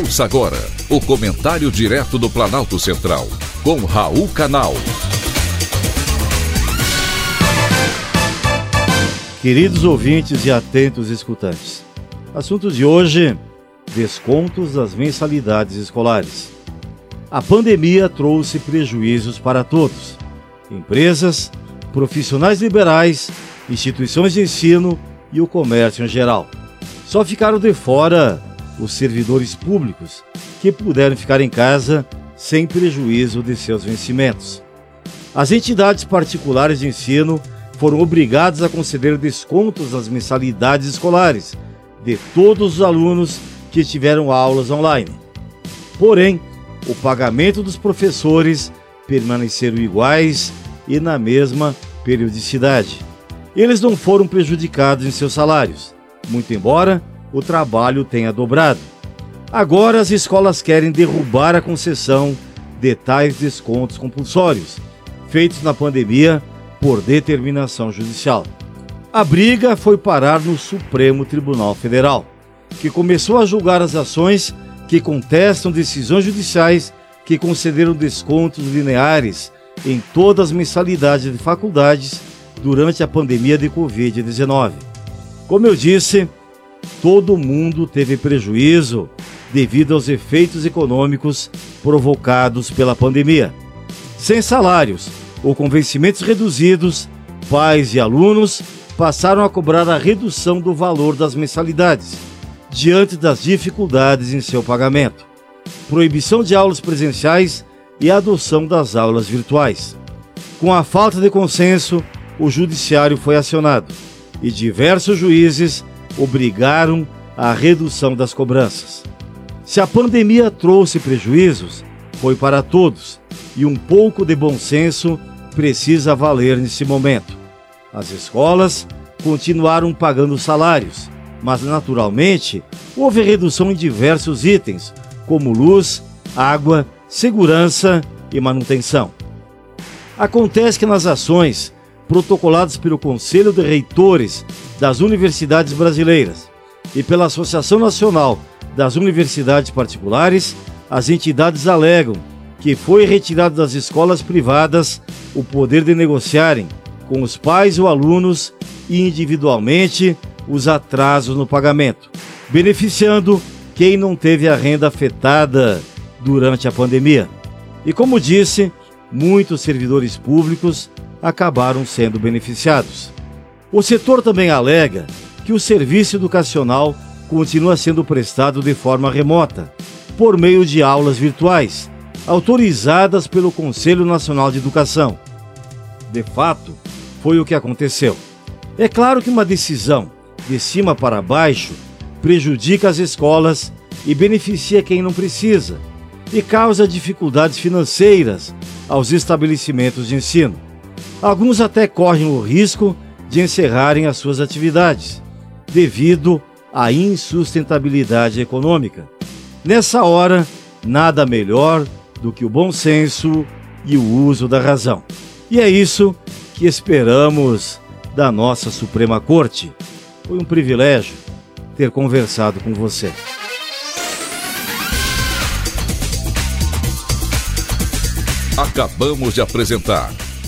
Ouça agora o comentário direto do Planalto Central, com Raul Canal. Queridos ouvintes e atentos escutantes, assunto de hoje: descontos das mensalidades escolares. A pandemia trouxe prejuízos para todos: empresas, profissionais liberais, instituições de ensino e o comércio em geral. Só ficaram de fora os servidores públicos, que puderam ficar em casa sem prejuízo de seus vencimentos. As entidades particulares de ensino foram obrigadas a conceder descontos nas mensalidades escolares de todos os alunos que tiveram aulas online. Porém, o pagamento dos professores permaneceram iguais e na mesma periodicidade. Eles não foram prejudicados em seus salários, muito embora o trabalho tenha dobrado. Agora as escolas querem derrubar a concessão de tais descontos compulsórios, feitos na pandemia por determinação judicial. A briga foi parar no Supremo Tribunal Federal, que começou a julgar as ações que contestam decisões judiciais que concederam descontos lineares em todas as mensalidades de faculdades durante a pandemia de Covid-19. Como eu disse, todo mundo teve prejuízo devido aos efeitos econômicos provocados pela pandemia. Sem salários ou com vencimentos reduzidos, pais e alunos passaram a cobrar a redução do valor das mensalidades, diante das dificuldades em seu pagamento, proibição de aulas presenciais e adoção das aulas virtuais. Com a falta de consenso, o judiciário foi acionado e diversos juízes obrigaram a redução das cobranças. Se a pandemia trouxe prejuízos, foi para todos e um pouco de bom senso precisa valer nesse momento. As escolas continuaram pagando salários, mas naturalmente houve redução em diversos itens, como luz, água, segurança e manutenção. Acontece que nas ações protocoladas pelo Conselho de Reitores das Universidades Brasileiras e pela Associação Nacional das Universidades Particulares, as entidades alegam que foi retirado das escolas privadas o poder de negociarem com os pais ou alunos e individualmente os atrasos no pagamento, beneficiando quem não teve a renda afetada durante a pandemia. E como disse, muitos servidores públicos acabaram sendo beneficiados. O setor também alega que o serviço educacional continua sendo prestado de forma remota, por meio de aulas virtuais, autorizadas pelo Conselho Nacional de Educação. De fato, foi o que aconteceu. É claro que uma decisão de cima para baixo prejudica as escolas e beneficia quem não precisa, e causa dificuldades financeiras aos estabelecimentos de ensino. Alguns até correm o risco de encerrarem as suas atividades, devido à insustentabilidade econômica. Nessa hora, nada melhor do que o bom senso e o uso da razão. E é isso que esperamos da nossa Suprema Corte. Foi um privilégio ter conversado com você. Acabamos de apresentar